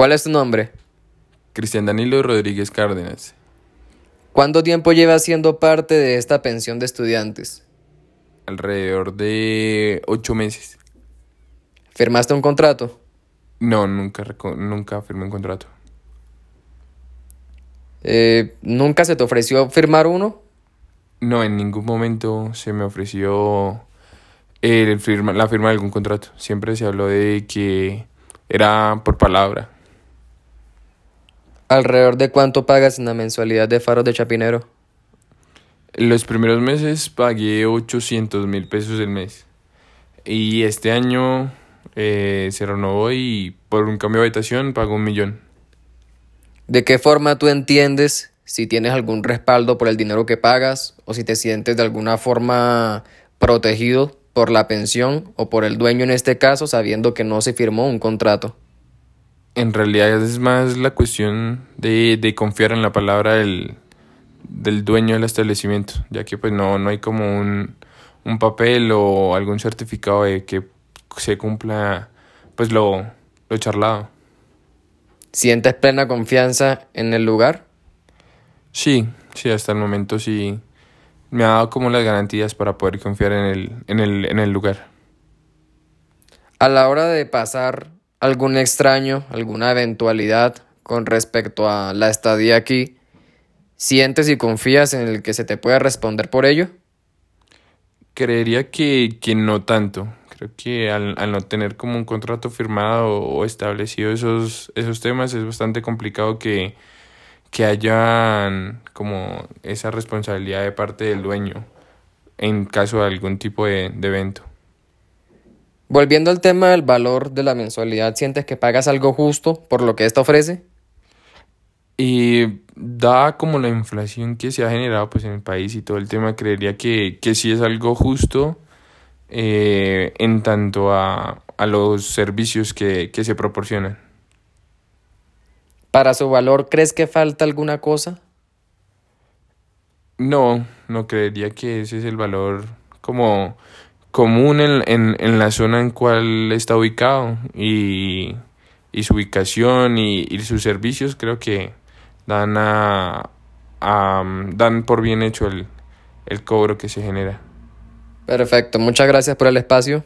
¿Cuál es tu nombre? Cristian Danilo Rodríguez Cárdenas. ¿Cuánto tiempo llevas siendo parte de esta pensión de estudiantes? Alrededor de ocho meses. ¿Firmaste un contrato? No, nunca, nunca firmé un contrato. Eh, ¿Nunca se te ofreció firmar uno? No, en ningún momento se me ofreció el firma, la firma de algún contrato. Siempre se habló de que era por palabra. ¿Alrededor de cuánto pagas en la mensualidad de Faros de Chapinero? Los primeros meses pagué 800 mil pesos el mes. Y este año eh, se renovó y por un cambio de habitación pago un millón. ¿De qué forma tú entiendes si tienes algún respaldo por el dinero que pagas o si te sientes de alguna forma protegido por la pensión o por el dueño en este caso sabiendo que no se firmó un contrato? En realidad es más la cuestión de, de confiar en la palabra del, del dueño del establecimiento, ya que pues no, no hay como un, un papel o algún certificado de que se cumpla pues lo, lo charlado. ¿Sientes plena confianza en el lugar? Sí, sí, hasta el momento sí me ha dado como las garantías para poder confiar en el, en el, en el lugar. A la hora de pasar algún extraño, alguna eventualidad con respecto a la estadía aquí, ¿sientes y confías en el que se te pueda responder por ello? Creería que, que no tanto. Creo que al, al, no tener como un contrato firmado o establecido esos, esos temas es bastante complicado que, que hayan como esa responsabilidad de parte del dueño en caso de algún tipo de, de evento. Volviendo al tema del valor de la mensualidad, ¿sientes que pagas algo justo por lo que esta ofrece? Y da como la inflación que se ha generado pues en el país y todo el tema, creería que, que sí es algo justo eh, en tanto a, a los servicios que, que se proporcionan. ¿Para su valor crees que falta alguna cosa? No, no creería que ese es el valor como común en, en, en la zona en cual está ubicado y, y su ubicación y, y, sus servicios creo que dan a, a dan por bien hecho el, el cobro que se genera. Perfecto, muchas gracias por el espacio.